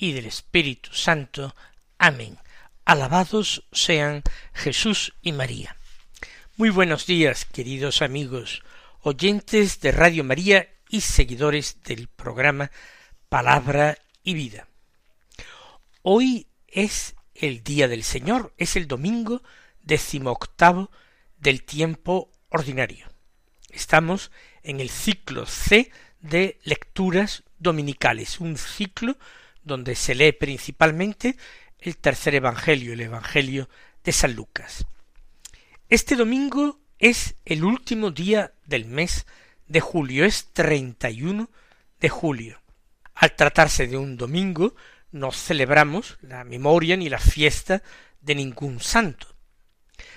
y del Espíritu Santo. Amén. Alabados sean Jesús y María. Muy buenos días, queridos amigos, oyentes de Radio María y seguidores del programa Palabra y Vida. Hoy es el día del Señor, es el domingo decimoctavo del tiempo ordinario. Estamos en el ciclo C de lecturas dominicales, un ciclo donde se lee principalmente el tercer Evangelio, el Evangelio de San Lucas. Este domingo es el último día del mes de julio, es 31 de julio. Al tratarse de un domingo, no celebramos la memoria ni la fiesta de ningún santo.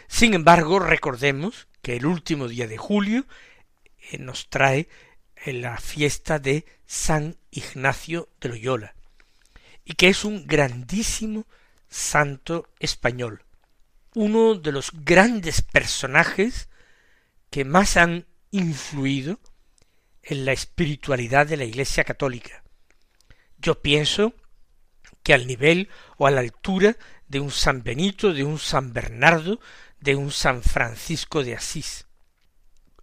Sin embargo, recordemos que el último día de julio eh, nos trae la fiesta de San Ignacio de Loyola, y que es un grandísimo santo español, uno de los grandes personajes que más han influido en la espiritualidad de la Iglesia católica. Yo pienso que al nivel o a la altura de un San Benito, de un San Bernardo, de un San Francisco de Asís,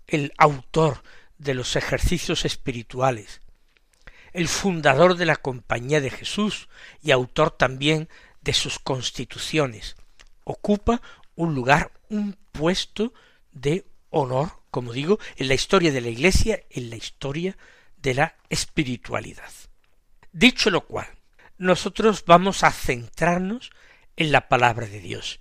el autor de los ejercicios espirituales, el fundador de la Compañía de Jesús y autor también de sus constituciones, ocupa un lugar, un puesto de honor, como digo, en la historia de la Iglesia, en la historia de la espiritualidad. Dicho lo cual, nosotros vamos a centrarnos en la palabra de Dios,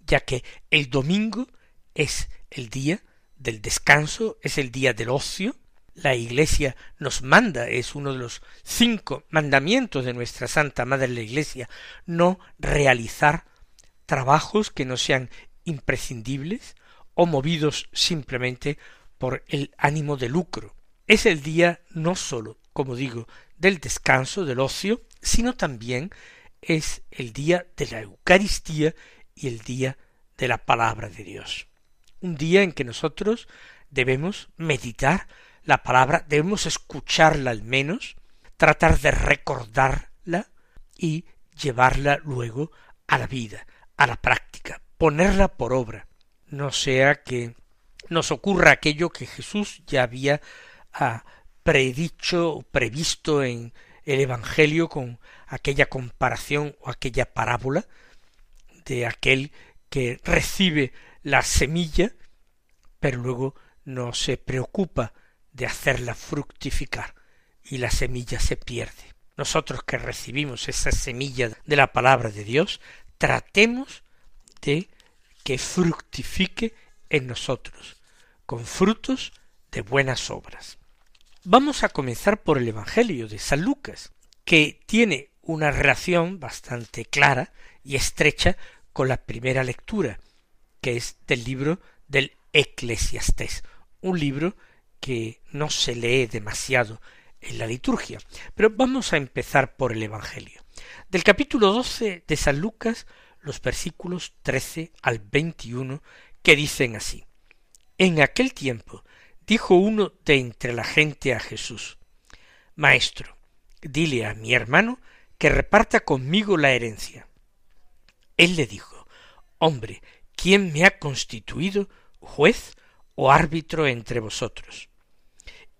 ya que el domingo es el día del descanso, es el día del ocio, la Iglesia nos manda, es uno de los cinco mandamientos de nuestra Santa Madre la Iglesia, no realizar trabajos que no sean imprescindibles o movidos simplemente por el ánimo de lucro. Es el día no sólo, como digo, del descanso, del ocio, sino también es el día de la Eucaristía y el día de la palabra de Dios. Un día en que nosotros debemos meditar la palabra, debemos escucharla al menos, tratar de recordarla y llevarla luego a la vida, a la práctica, ponerla por obra, no sea que nos ocurra aquello que Jesús ya había ah, predicho previsto en el Evangelio con aquella comparación o aquella parábola de aquel que recibe la semilla, pero luego no se preocupa de hacerla fructificar y la semilla se pierde. Nosotros que recibimos esa semilla de la palabra de Dios, tratemos de que fructifique en nosotros, con frutos de buenas obras. Vamos a comenzar por el Evangelio de San Lucas, que tiene una relación bastante clara y estrecha con la primera lectura, que es del libro del Eclesiastés, un libro que no se lee demasiado en la liturgia. Pero vamos a empezar por el Evangelio. Del capítulo doce de San Lucas, los versículos trece al veintiuno, que dicen así. En aquel tiempo dijo uno de entre la gente a Jesús, Maestro, dile a mi hermano que reparta conmigo la herencia. Él le dijo, Hombre, ¿quién me ha constituido juez o árbitro entre vosotros?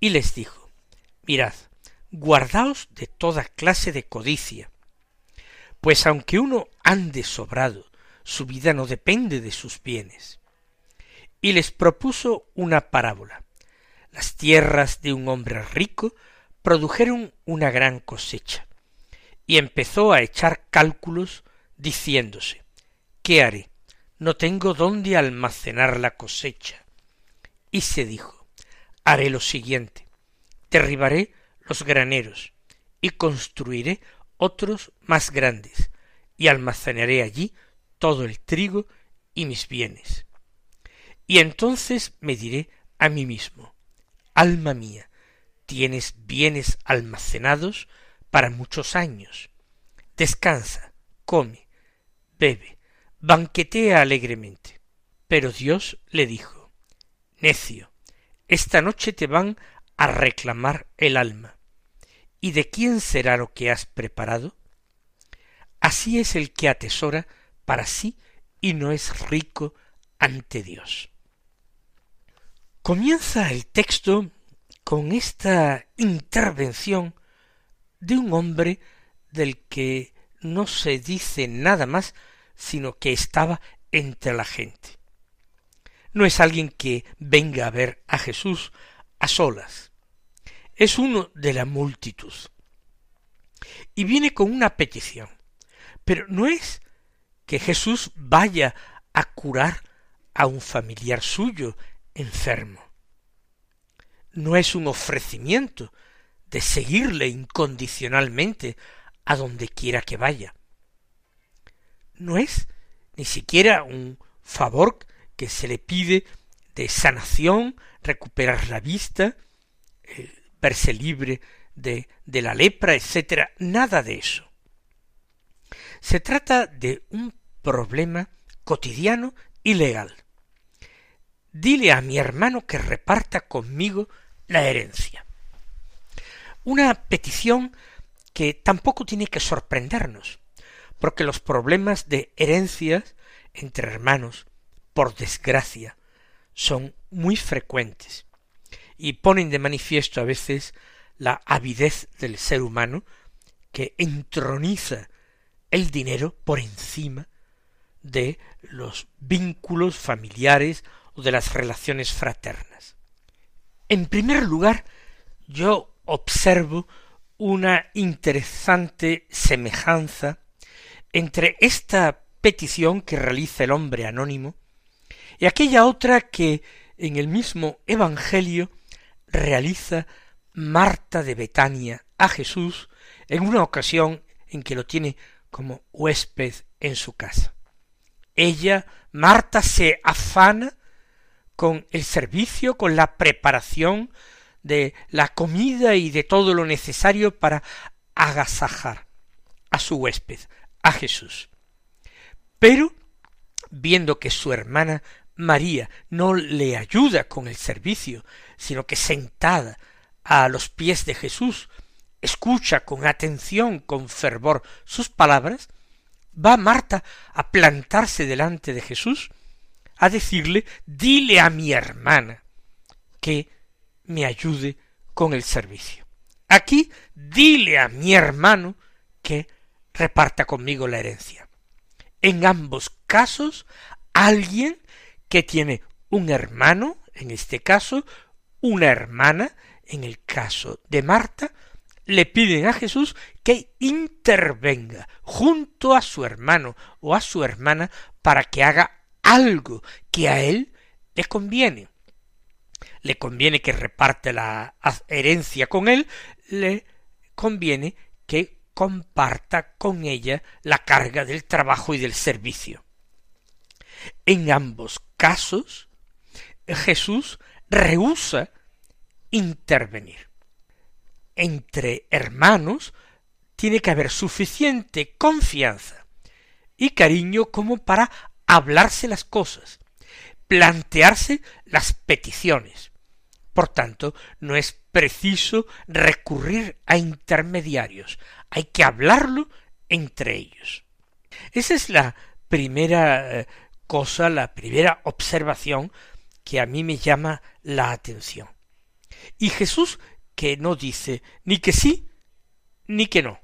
Y les dijo Mirad, guardaos de toda clase de codicia, pues aunque uno ande sobrado, su vida no depende de sus bienes. Y les propuso una parábola. Las tierras de un hombre rico produjeron una gran cosecha, y empezó a echar cálculos diciéndose ¿Qué haré? No tengo dónde almacenar la cosecha. Y se dijo haré lo siguiente derribaré los graneros y construiré otros más grandes y almacenaré allí todo el trigo y mis bienes. Y entonces me diré a mí mismo, alma mía, tienes bienes almacenados para muchos años. Descansa, come, bebe, banquetea alegremente. Pero Dios le dijo, necio, esta noche te van a reclamar el alma. ¿Y de quién será lo que has preparado? Así es el que atesora para sí y no es rico ante Dios. Comienza el texto con esta intervención de un hombre del que no se dice nada más sino que estaba entre la gente. No es alguien que venga a ver a Jesús a solas. Es uno de la multitud. Y viene con una petición. Pero no es que Jesús vaya a curar a un familiar suyo enfermo. No es un ofrecimiento de seguirle incondicionalmente a donde quiera que vaya. No es ni siquiera un favor que se le pide de sanación, recuperar la vista, eh, verse libre de, de la lepra, etcétera, nada de eso. Se trata de un problema cotidiano y legal. Dile a mi hermano que reparta conmigo la herencia. Una petición que tampoco tiene que sorprendernos, porque los problemas de herencias entre hermanos, por desgracia, son muy frecuentes y ponen de manifiesto a veces la avidez del ser humano que entroniza el dinero por encima de los vínculos familiares o de las relaciones fraternas. En primer lugar, yo observo una interesante semejanza entre esta petición que realiza el hombre anónimo y aquella otra que en el mismo Evangelio realiza Marta de Betania a Jesús en una ocasión en que lo tiene como huésped en su casa. Ella, Marta, se afana con el servicio, con la preparación de la comida y de todo lo necesario para agasajar a su huésped, a Jesús. Pero, viendo que su hermana María no le ayuda con el servicio, sino que sentada a los pies de Jesús escucha con atención, con fervor sus palabras, va Marta a plantarse delante de Jesús, a decirle, dile a mi hermana que me ayude con el servicio. Aquí, dile a mi hermano que reparta conmigo la herencia. En ambos casos, alguien que tiene un hermano, en este caso, una hermana, en el caso de Marta, le piden a Jesús que intervenga junto a su hermano o a su hermana para que haga algo que a él le conviene. Le conviene que reparte la herencia con él, le conviene que comparta con ella la carga del trabajo y del servicio. En ambos casos, Jesús rehúsa intervenir. Entre hermanos tiene que haber suficiente confianza y cariño como para hablarse las cosas, plantearse las peticiones. Por tanto, no es preciso recurrir a intermediarios, hay que hablarlo entre ellos. Esa es la primera eh, cosa, la primera observación que a mí me llama la atención. Y Jesús que no dice ni que sí ni que no.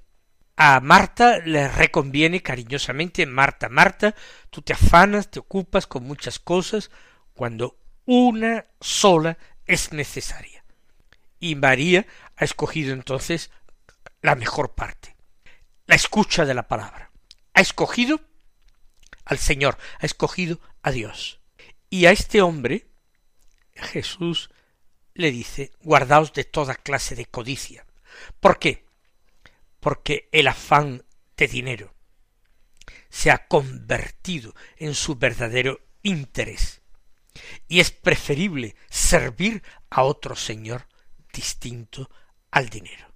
A Marta le reconviene cariñosamente Marta, Marta, tú te afanas, te ocupas con muchas cosas, cuando una sola es necesaria. Y María ha escogido entonces la mejor parte, la escucha de la palabra. Ha escogido al Señor, ha escogido a Dios. Y a este hombre Jesús le dice, guardaos de toda clase de codicia. ¿Por qué? Porque el afán de dinero, se ha convertido en su verdadero interés. Y es preferible servir a otro Señor distinto al dinero.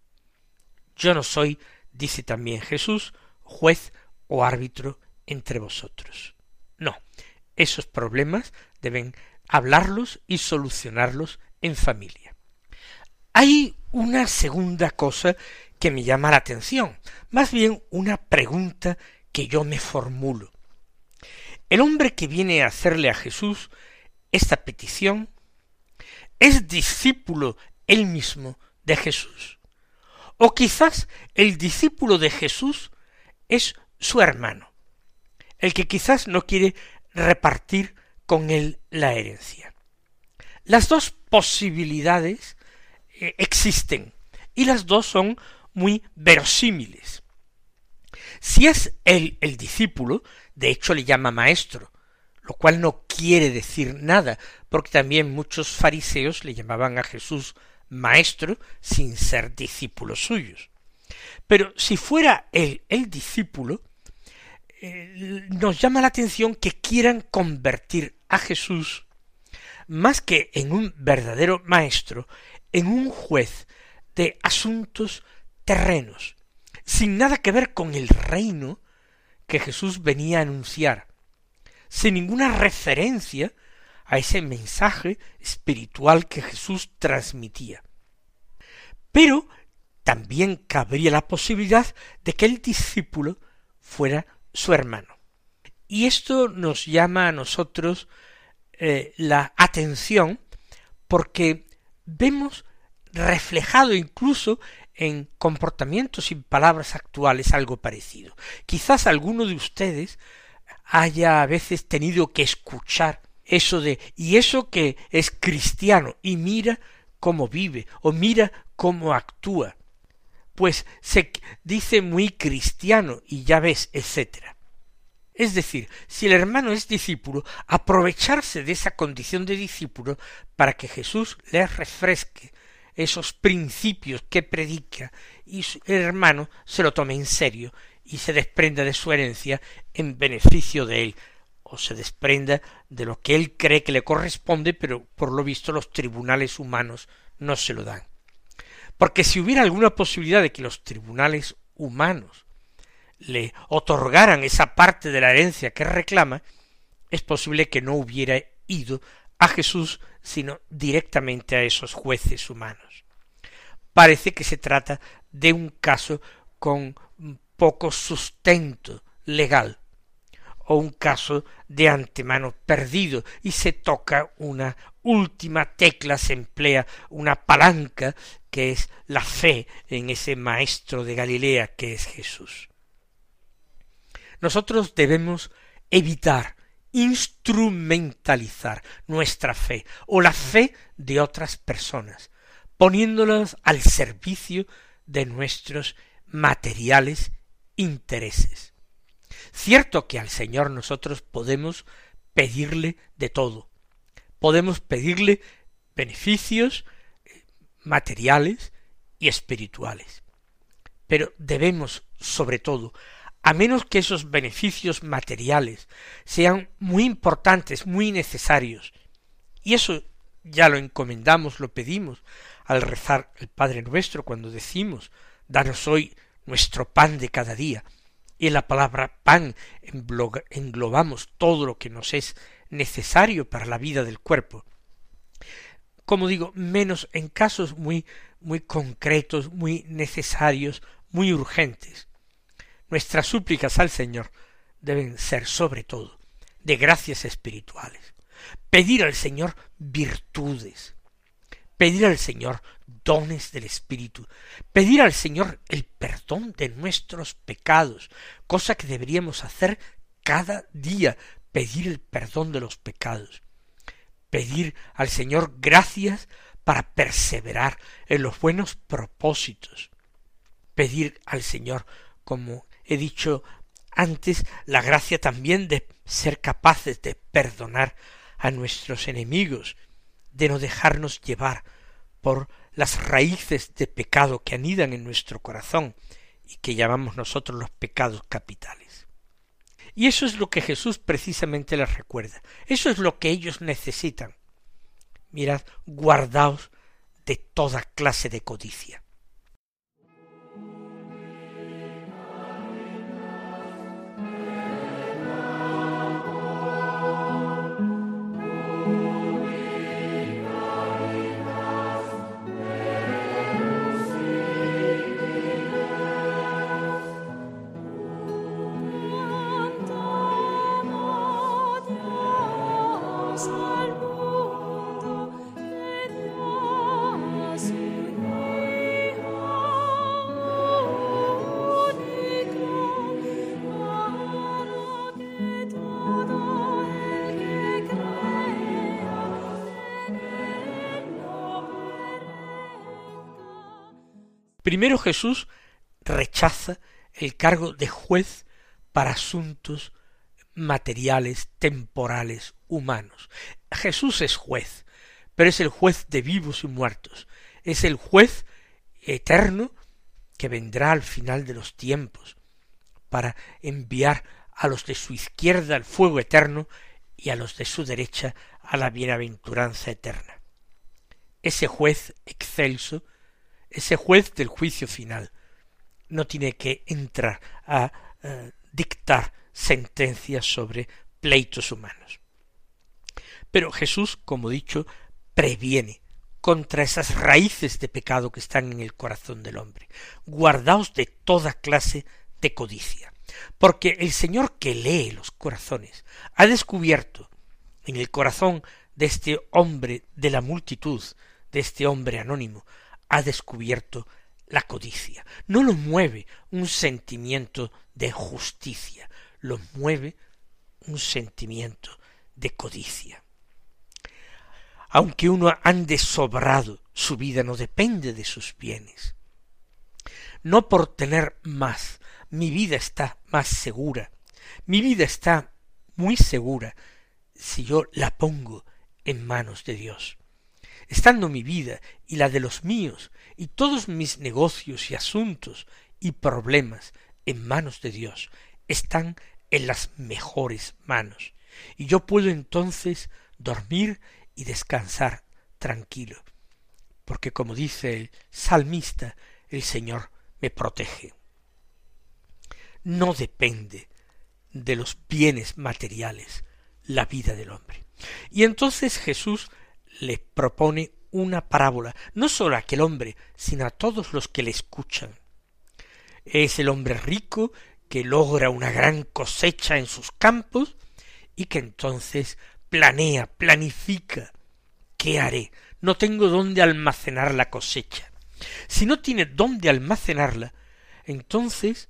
Yo no soy, dice también Jesús, juez o árbitro entre vosotros. No, esos problemas deben hablarlos y solucionarlos en familia. Hay una segunda cosa que me llama la atención, más bien una pregunta que yo me formulo. El hombre que viene a hacerle a Jesús esta petición es discípulo él mismo de Jesús. O quizás el discípulo de Jesús es su hermano, el que quizás no quiere repartir con él la herencia. Las dos posibilidades eh, existen y las dos son muy verosímiles. Si es él el discípulo, de hecho le llama maestro, lo cual no quiere decir nada, porque también muchos fariseos le llamaban a Jesús maestro sin ser discípulos suyos. Pero si fuera él el discípulo, eh, nos llama la atención que quieran convertir a Jesús más que en un verdadero maestro, en un juez de asuntos terrenos, sin nada que ver con el reino que Jesús venía a anunciar, sin ninguna referencia a ese mensaje espiritual que Jesús transmitía. Pero también cabría la posibilidad de que el discípulo fuera su hermano. Y esto nos llama a nosotros eh, la atención porque vemos reflejado incluso en comportamientos y palabras actuales algo parecido. Quizás alguno de ustedes haya a veces tenido que escuchar eso de y eso que es cristiano y mira cómo vive o mira cómo actúa pues se dice muy cristiano y ya ves, etcétera. Es decir, si el hermano es discípulo, aprovecharse de esa condición de discípulo para que Jesús le refresque esos principios que predica y el hermano se lo tome en serio y se desprenda de su herencia en beneficio de él, o se desprenda de lo que él cree que le corresponde, pero por lo visto los tribunales humanos no se lo dan. Porque si hubiera alguna posibilidad de que los tribunales humanos le otorgaran esa parte de la herencia que reclama, es posible que no hubiera ido a Jesús, sino directamente a esos jueces humanos. Parece que se trata de un caso con poco sustento legal, o un caso de antemano perdido, y se toca una última tecla, se emplea una palanca que es la fe en ese maestro de Galilea que es Jesús. Nosotros debemos evitar instrumentalizar nuestra fe o la fe de otras personas, poniéndolas al servicio de nuestros materiales intereses. Cierto que al Señor nosotros podemos pedirle de todo, podemos pedirle beneficios, materiales y espirituales. Pero debemos, sobre todo, a menos que esos beneficios materiales sean muy importantes, muy necesarios, y eso ya lo encomendamos, lo pedimos al rezar el Padre nuestro cuando decimos, danos hoy nuestro pan de cada día, y en la palabra pan englobamos todo lo que nos es necesario para la vida del cuerpo como digo, menos en casos muy, muy concretos, muy necesarios, muy urgentes. Nuestras súplicas al Señor deben ser sobre todo de gracias espirituales. Pedir al Señor virtudes, pedir al Señor dones del Espíritu, pedir al Señor el perdón de nuestros pecados, cosa que deberíamos hacer cada día, pedir el perdón de los pecados. Pedir al Señor gracias para perseverar en los buenos propósitos, pedir al Señor, como he dicho antes, la gracia también de ser capaces de perdonar a nuestros enemigos, de no dejarnos llevar por las raíces de pecado que anidan en nuestro corazón y que llamamos nosotros los pecados capitales. Y eso es lo que Jesús precisamente les recuerda. Eso es lo que ellos necesitan. Mirad, guardaos de toda clase de codicia. Primero Jesús rechaza el cargo de juez para asuntos materiales, temporales, humanos. Jesús es juez, pero es el juez de vivos y muertos, es el juez eterno que vendrá al final de los tiempos para enviar a los de su izquierda al fuego eterno y a los de su derecha a la bienaventuranza eterna. Ese juez excelso ese juez del juicio final no tiene que entrar a eh, dictar sentencias sobre pleitos humanos. Pero Jesús, como dicho, previene contra esas raíces de pecado que están en el corazón del hombre. Guardaos de toda clase de codicia, porque el Señor que lee los corazones ha descubierto en el corazón de este hombre de la multitud, de este hombre anónimo, ha descubierto la codicia. No lo mueve un sentimiento de justicia, lo mueve un sentimiento de codicia. Aunque uno ande sobrado, su vida no depende de sus bienes. No por tener más, mi vida está más segura, mi vida está muy segura si yo la pongo en manos de Dios estando mi vida y la de los míos y todos mis negocios y asuntos y problemas en manos de Dios, están en las mejores manos, y yo puedo entonces dormir y descansar tranquilo, porque como dice el salmista, el Señor me protege. No depende de los bienes materiales la vida del hombre. Y entonces Jesús le propone una parábola, no sólo a aquel hombre, sino a todos los que le escuchan. Es el hombre rico que logra una gran cosecha en sus campos y que entonces planea, planifica. ¿Qué haré? No tengo dónde almacenar la cosecha. Si no tiene dónde almacenarla, entonces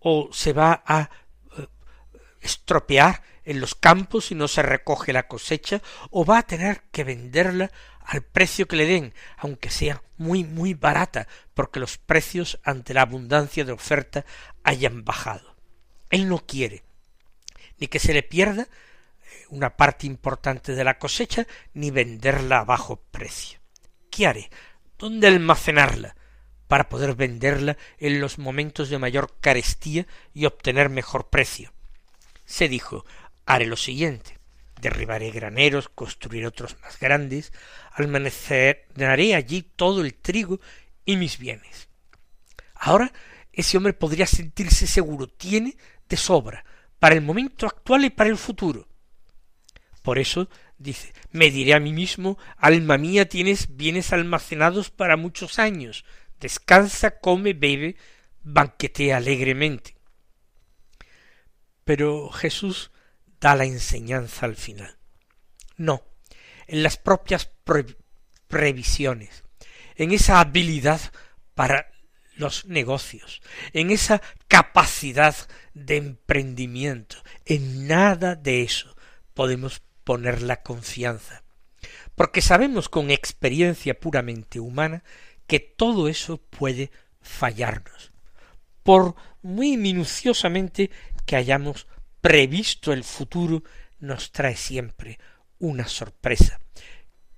o se va a eh, estropear en los campos y no se recoge la cosecha, o va a tener que venderla al precio que le den, aunque sea muy muy barata, porque los precios ante la abundancia de oferta hayan bajado. Él no quiere ni que se le pierda eh, una parte importante de la cosecha, ni venderla a bajo precio. ¿Qué haré? ¿Dónde almacenarla? para poder venderla en los momentos de mayor carestía y obtener mejor precio. Se dijo haré lo siguiente derribaré graneros, construiré otros más grandes, almacenaré allí todo el trigo y mis bienes. Ahora ese hombre podría sentirse seguro, tiene de sobra, para el momento actual y para el futuro. Por eso dice, me diré a mí mismo, alma mía, tienes bienes almacenados para muchos años, descansa, come, bebe, banquetea alegremente. Pero Jesús da la enseñanza al final. No, en las propias previsiones, en esa habilidad para los negocios, en esa capacidad de emprendimiento, en nada de eso podemos poner la confianza, porque sabemos con experiencia puramente humana que todo eso puede fallarnos, por muy minuciosamente que hayamos previsto el futuro nos trae siempre una sorpresa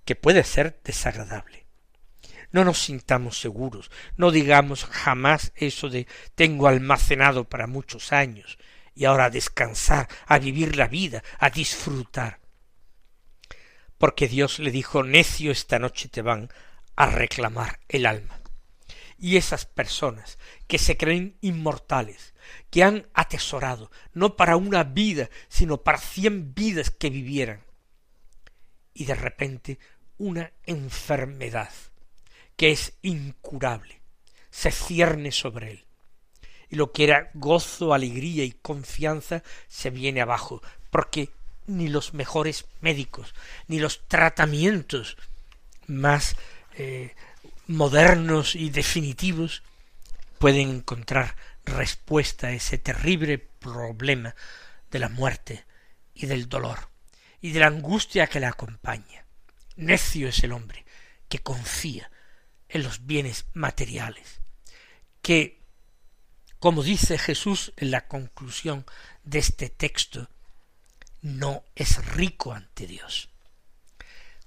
que puede ser desagradable. No nos sintamos seguros, no digamos jamás eso de tengo almacenado para muchos años. y ahora a descansar, a vivir la vida, a disfrutar. Porque Dios le dijo, necio esta noche te van a reclamar el alma. Y esas personas que se creen inmortales, que han atesorado, no para una vida, sino para cien vidas que vivieran, y de repente una enfermedad que es incurable se cierne sobre él. Y lo que era gozo, alegría y confianza se viene abajo, porque ni los mejores médicos, ni los tratamientos más eh, modernos y definitivos pueden encontrar respuesta a ese terrible problema de la muerte y del dolor y de la angustia que le acompaña. Necio es el hombre que confía en los bienes materiales, que, como dice Jesús en la conclusión de este texto, no es rico ante Dios.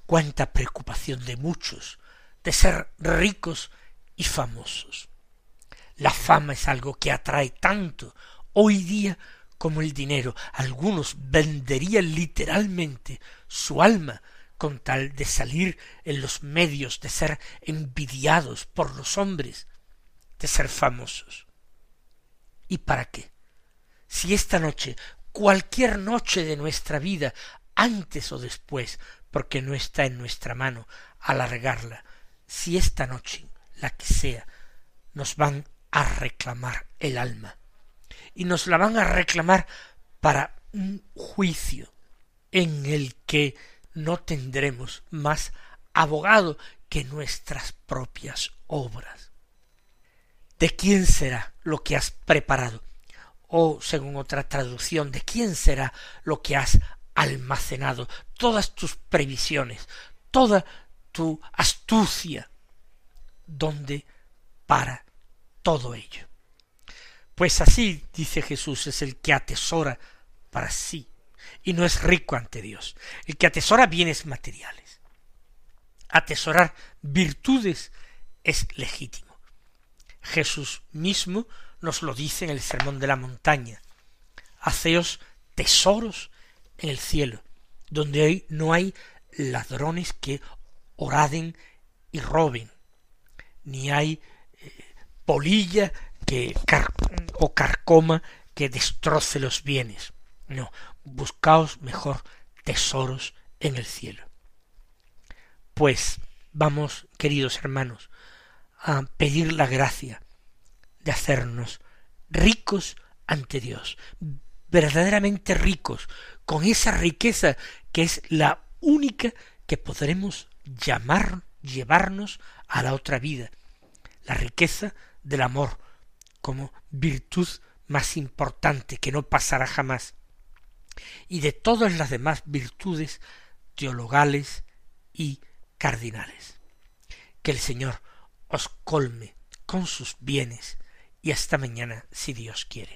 Cuánta preocupación de muchos de ser ricos y famosos. La fama es algo que atrae tanto hoy día como el dinero. Algunos venderían literalmente su alma con tal de salir en los medios, de ser envidiados por los hombres, de ser famosos. ¿Y para qué? Si esta noche, cualquier noche de nuestra vida, antes o después, porque no está en nuestra mano alargarla, si esta noche, la que sea, nos van a reclamar el alma, y nos la van a reclamar para un juicio en el que no tendremos más abogado que nuestras propias obras. ¿De quién será lo que has preparado? O, según otra traducción, ¿de quién será lo que has almacenado? Todas tus previsiones, toda tu astucia. ¿Dónde para todo ello? Pues así, dice Jesús, es el que atesora para sí y no es rico ante Dios, el que atesora bienes materiales. Atesorar virtudes es legítimo. Jesús mismo nos lo dice en el Sermón de la Montaña. Haceos tesoros en el cielo, donde no hay ladrones que oraden y roben, ni hay eh, polilla que o carcoma que destroce los bienes. No, buscaos mejor tesoros en el cielo. Pues vamos, queridos hermanos, a pedir la gracia de hacernos ricos ante Dios, verdaderamente ricos, con esa riqueza que es la única que podremos llamar, llevarnos a la otra vida, la riqueza del amor como virtud más importante que no pasará jamás, y de todas las demás virtudes teologales y cardinales. Que el Señor os colme con sus bienes y hasta mañana si Dios quiere.